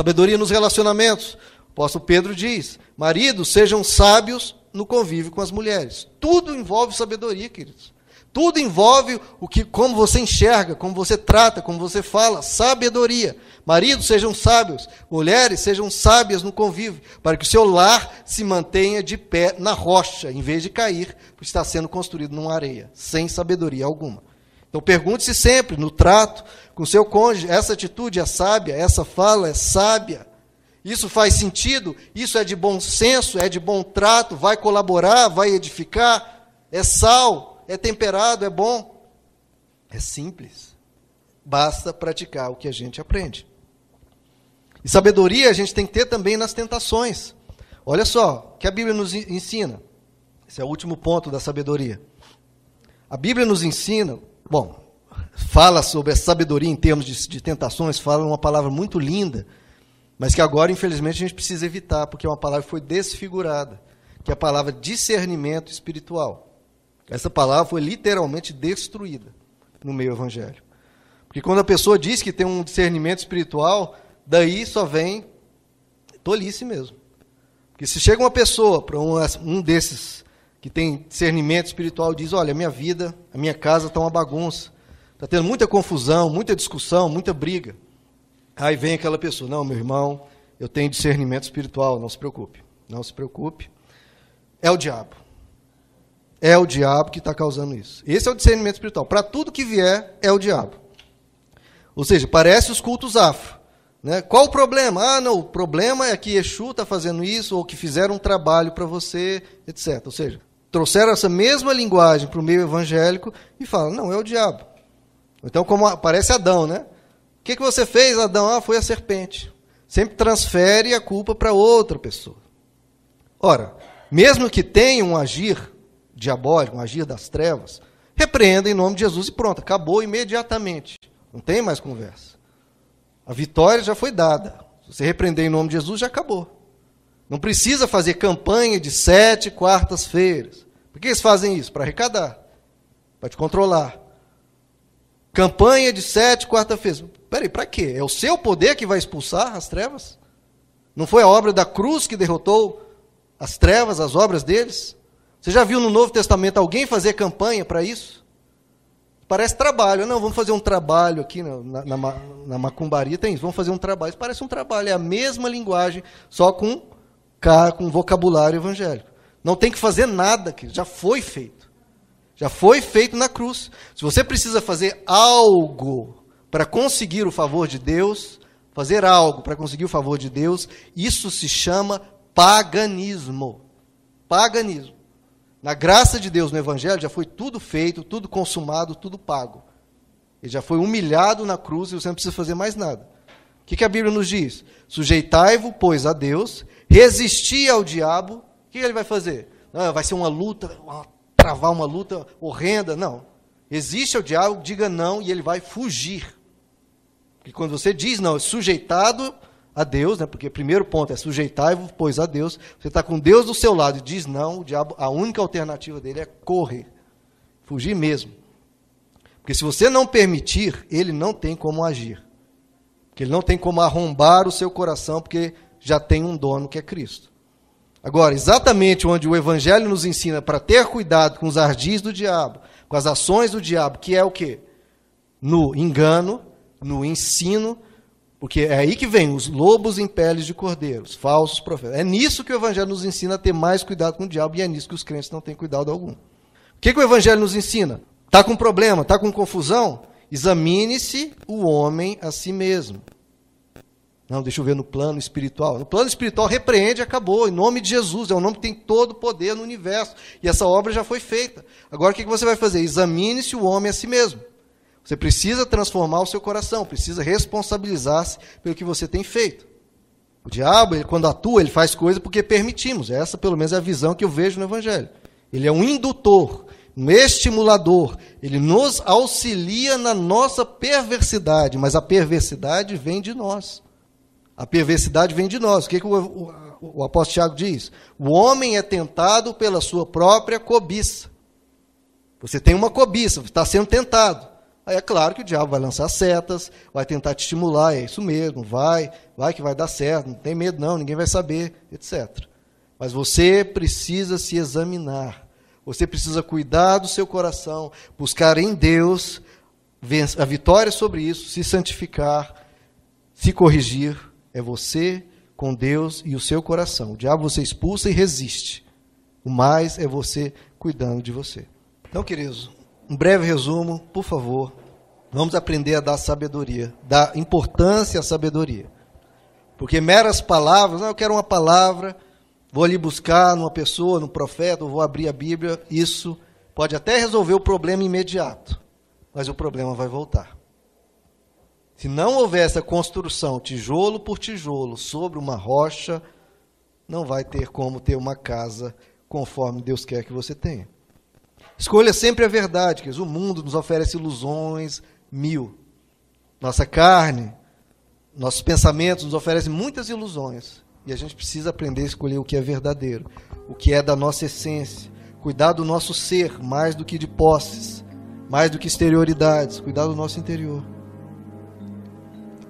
Sabedoria nos relacionamentos. O apóstolo Pedro diz: maridos, sejam sábios no convívio com as mulheres. Tudo envolve sabedoria, queridos. Tudo envolve o que, como você enxerga, como você trata, como você fala, sabedoria. Maridos sejam sábios, mulheres sejam sábias no convívio, para que o seu lar se mantenha de pé na rocha, em vez de cair, porque está sendo construído numa areia, sem sabedoria alguma. Então pergunte-se sempre, no trato com seu cônjuge, essa atitude é sábia, essa fala é sábia. Isso faz sentido? Isso é de bom senso, é de bom trato, vai colaborar, vai edificar, é sal, é temperado, é bom. É simples. Basta praticar o que a gente aprende. E sabedoria a gente tem que ter também nas tentações. Olha só, o que a Bíblia nos ensina. Esse é o último ponto da sabedoria. A Bíblia nos ensina, bom, fala sobre a sabedoria em termos de, de tentações, fala uma palavra muito linda, mas que agora, infelizmente, a gente precisa evitar, porque é uma palavra que foi desfigurada, que é a palavra discernimento espiritual. Essa palavra foi literalmente destruída no meio evangélico. Porque quando a pessoa diz que tem um discernimento espiritual, daí só vem tolice mesmo. Porque se chega uma pessoa para um, um desses que tem discernimento espiritual diz: Olha, a minha vida, a minha casa está uma bagunça, está tendo muita confusão, muita discussão, muita briga. Aí vem aquela pessoa: Não, meu irmão, eu tenho discernimento espiritual, não se preocupe, não se preocupe. É o diabo. É o diabo que está causando isso. Esse é o discernimento espiritual. Para tudo que vier, é o diabo. Ou seja, parece os cultos afro. Né? Qual o problema? Ah, não, o problema é que Exu está fazendo isso, ou que fizeram um trabalho para você, etc. Ou seja, trouxeram essa mesma linguagem para o meio evangélico e falam, não, é o diabo. Então, como parece Adão, né? O que, que você fez, Adão? Ah, foi a serpente. Sempre transfere a culpa para outra pessoa. Ora, mesmo que tenha um agir diabólico, um agir das trevas, repreenda em nome de Jesus e pronto, acabou imediatamente. Não tem mais conversa. A vitória já foi dada. Se você repreender em nome de Jesus, já acabou. Não precisa fazer campanha de sete quartas-feiras. Por que eles fazem isso? Para arrecadar, para te controlar. Campanha de sete quarta-feiras. Peraí, para quê? É o seu poder que vai expulsar as trevas? Não foi a obra da cruz que derrotou as trevas, as obras deles? Você já viu no Novo Testamento alguém fazer campanha para isso? Parece trabalho. Não, vamos fazer um trabalho aqui na, na, na macumbaria. Tem isso, vamos fazer um trabalho. Isso parece um trabalho, é a mesma linguagem, só com, com vocabulário evangélico. Não tem que fazer nada, que já foi feito. Já foi feito na cruz. Se você precisa fazer algo para conseguir o favor de Deus, fazer algo para conseguir o favor de Deus, isso se chama paganismo. Paganismo. Na graça de Deus no Evangelho já foi tudo feito, tudo consumado, tudo pago. Ele já foi humilhado na cruz e você não precisa fazer mais nada. Que, que a Bíblia nos diz? Sujeitai-vos, pois, a Deus, resisti ao diabo. O que ele vai fazer? Vai ser uma luta, uma, travar uma luta horrenda. Não. Existe ao diabo, diga não e ele vai fugir. Porque quando você diz não, é sujeitado a Deus, né? porque o primeiro ponto é sujeitar-vos, pois, a Deus. Você está com Deus do seu lado e diz não, o diabo, a única alternativa dele é correr, fugir mesmo. Porque se você não permitir, ele não tem como agir. Porque ele não tem como arrombar o seu coração, porque já tem um dono que é Cristo. Agora, exatamente onde o Evangelho nos ensina para ter cuidado com os ardis do diabo, com as ações do diabo, que é o quê? No engano, no ensino, porque é aí que vem os lobos em peles de cordeiros, falsos profetas. É nisso que o Evangelho nos ensina a ter mais cuidado com o diabo e é nisso que os crentes não têm cuidado algum. O que, que o Evangelho nos ensina? Está com problema, está com confusão? Examine-se o homem a si mesmo. Não, deixa eu ver no plano espiritual. No plano espiritual, repreende, acabou. Em nome de Jesus. É o nome que tem todo o poder no universo. E essa obra já foi feita. Agora o que você vai fazer? Examine-se o homem a si mesmo. Você precisa transformar o seu coração, precisa responsabilizar-se pelo que você tem feito. O diabo, ele, quando atua, ele faz coisas porque permitimos. Essa, pelo menos, é a visão que eu vejo no Evangelho. Ele é um indutor, um estimulador. Ele nos auxilia na nossa perversidade, mas a perversidade vem de nós. A perversidade vem de nós. O que, que o, o, o apóstolo Tiago diz? O homem é tentado pela sua própria cobiça. Você tem uma cobiça, está sendo tentado. Aí é claro que o diabo vai lançar setas, vai tentar te estimular, é isso mesmo, vai, vai que vai dar certo, não tem medo não, ninguém vai saber, etc. Mas você precisa se examinar. Você precisa cuidar do seu coração, buscar em Deus a vitória sobre isso, se santificar, se corrigir. É você com Deus e o seu coração. O diabo você expulsa e resiste. O mais é você cuidando de você. Então, queridos, um breve resumo, por favor. Vamos aprender a dar sabedoria, dar importância à sabedoria. Porque meras palavras, não, eu quero uma palavra, vou ali buscar numa pessoa, no profeta, ou vou abrir a Bíblia, isso pode até resolver o problema imediato, mas o problema vai voltar. Se não houver essa construção, tijolo por tijolo, sobre uma rocha, não vai ter como ter uma casa conforme Deus quer que você tenha. Escolha sempre a verdade, que o mundo nos oferece ilusões mil. Nossa carne, nossos pensamentos nos oferecem muitas ilusões. E a gente precisa aprender a escolher o que é verdadeiro, o que é da nossa essência. Cuidar do nosso ser mais do que de posses, mais do que exterioridades. Cuidar do nosso interior.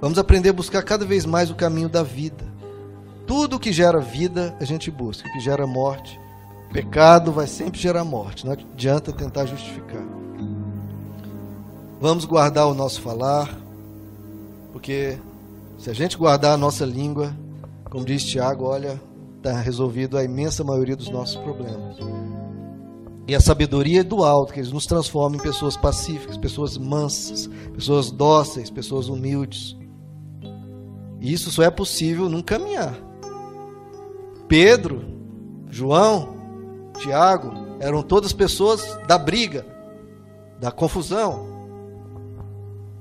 Vamos aprender a buscar cada vez mais o caminho da vida. Tudo que gera vida, a gente busca. O que gera morte, pecado vai sempre gerar morte. Não adianta tentar justificar. Vamos guardar o nosso falar, porque se a gente guardar a nossa língua, como diz Tiago, olha, está resolvido a imensa maioria dos nossos problemas. E a sabedoria é do alto, que eles nos transforma em pessoas pacíficas, pessoas mansas, pessoas dóceis, pessoas humildes. E isso só é possível num caminhar. Pedro, João, Tiago eram todas pessoas da briga, da confusão.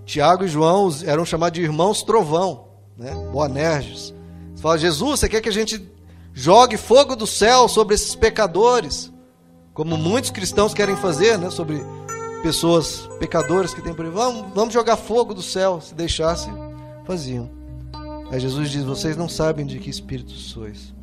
Tiago e João eram chamados de irmãos trovão, né? Boanerges. Fala, Jesus, você quer que a gente jogue fogo do céu sobre esses pecadores? Como muitos cristãos querem fazer, né? Sobre pessoas pecadoras que têm por aí. Vamos, vamos jogar fogo do céu. Se deixasse, faziam. Aí Jesus diz: Vocês não sabem de que espírito sois.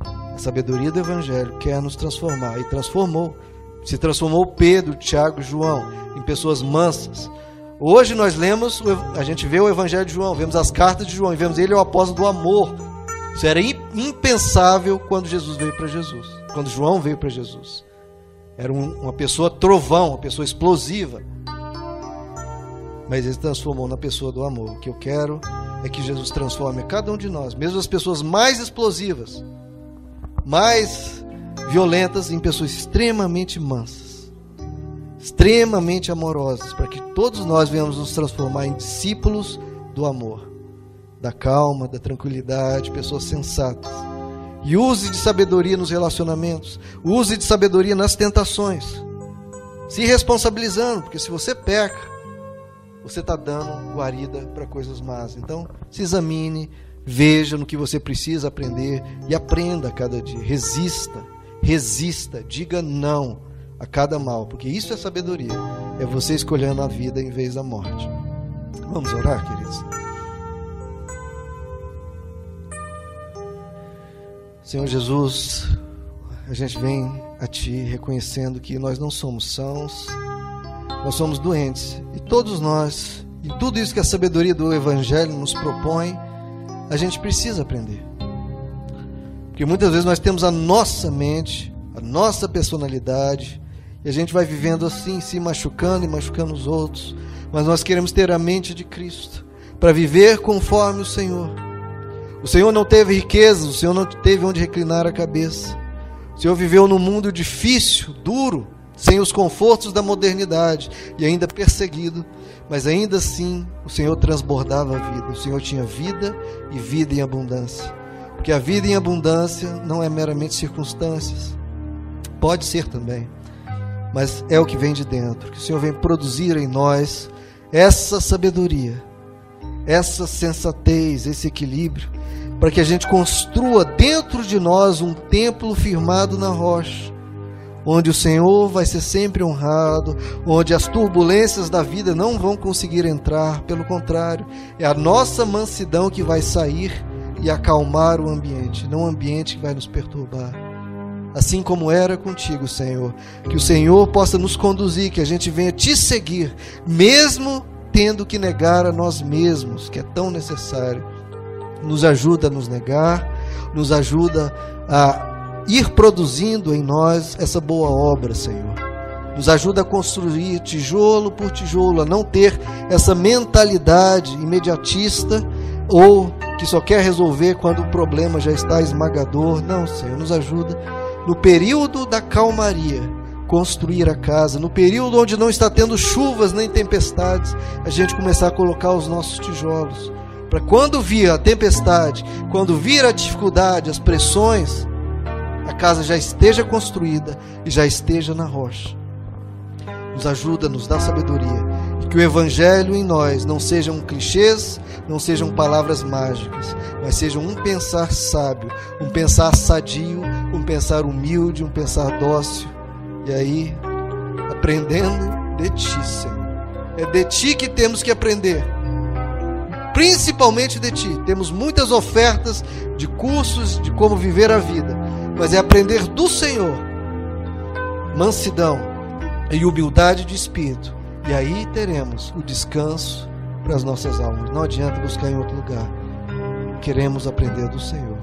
A sabedoria do Evangelho quer nos transformar. E transformou. Se transformou Pedro, Tiago João em pessoas mansas. Hoje nós lemos, a gente vê o Evangelho de João, vemos as cartas de João, e vemos ele é o apóstolo do amor, isso era impensável quando Jesus veio para Jesus, quando João veio para Jesus. Era um, uma pessoa trovão, uma pessoa explosiva. Mas ele transformou na pessoa do amor. O que eu quero é que Jesus transforme cada um de nós, mesmo as pessoas mais explosivas, mais violentas, em pessoas extremamente mansas, extremamente amorosas, para que todos nós venhamos nos transformar em discípulos do amor da calma, da tranquilidade, pessoas sensatas. E use de sabedoria nos relacionamentos, use de sabedoria nas tentações, se responsabilizando, porque se você peca, você está dando guarida para coisas más. Então, se examine, veja no que você precisa aprender e aprenda a cada dia. Resista, resista, diga não a cada mal, porque isso é sabedoria. É você escolhendo a vida em vez da morte. Vamos orar, queridos. Senhor Jesus, a gente vem a Ti reconhecendo que nós não somos sãos, nós somos doentes. E todos nós, e tudo isso que a sabedoria do Evangelho nos propõe, a gente precisa aprender. Porque muitas vezes nós temos a nossa mente, a nossa personalidade, e a gente vai vivendo assim, se machucando e machucando os outros. Mas nós queremos ter a mente de Cristo, para viver conforme o Senhor o Senhor não teve riquezas, o Senhor não teve onde reclinar a cabeça. O Senhor viveu num mundo difícil, duro, sem os confortos da modernidade e ainda perseguido, mas ainda assim o Senhor transbordava a vida. O Senhor tinha vida e vida em abundância. Porque a vida em abundância não é meramente circunstâncias. Pode ser também, mas é o que vem de dentro. Que o Senhor vem produzir em nós essa sabedoria, essa sensatez, esse equilíbrio para que a gente construa dentro de nós um templo firmado na rocha, onde o Senhor vai ser sempre honrado, onde as turbulências da vida não vão conseguir entrar, pelo contrário, é a nossa mansidão que vai sair e acalmar o ambiente, não o ambiente que vai nos perturbar. assim como era contigo, Senhor. Que o Senhor possa nos conduzir, que a gente venha te seguir, mesmo tendo que negar a nós mesmos, que é tão necessário. Nos ajuda a nos negar, nos ajuda a ir produzindo em nós essa boa obra, Senhor. Nos ajuda a construir tijolo por tijolo, a não ter essa mentalidade imediatista ou que só quer resolver quando o problema já está esmagador. Não, Senhor, nos ajuda no período da calmaria construir a casa, no período onde não está tendo chuvas nem tempestades, a gente começar a colocar os nossos tijolos. Para quando vir a tempestade, quando vir a dificuldade, as pressões, a casa já esteja construída e já esteja na rocha. Nos ajuda, nos dá sabedoria. E que o Evangelho em nós não sejam clichês, não sejam palavras mágicas, mas sejam um pensar sábio, um pensar sadio, um pensar humilde, um pensar dócil e aí, aprendendo de ti, Senhor. É de ti que temos que aprender. Principalmente de ti. Temos muitas ofertas de cursos de como viver a vida, mas é aprender do Senhor. Mansidão e humildade de espírito. E aí teremos o descanso para as nossas almas. Não adianta buscar em outro lugar. Queremos aprender do Senhor.